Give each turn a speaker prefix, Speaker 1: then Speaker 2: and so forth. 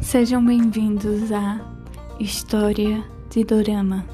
Speaker 1: Sejam bem-vindos à História de Dorama.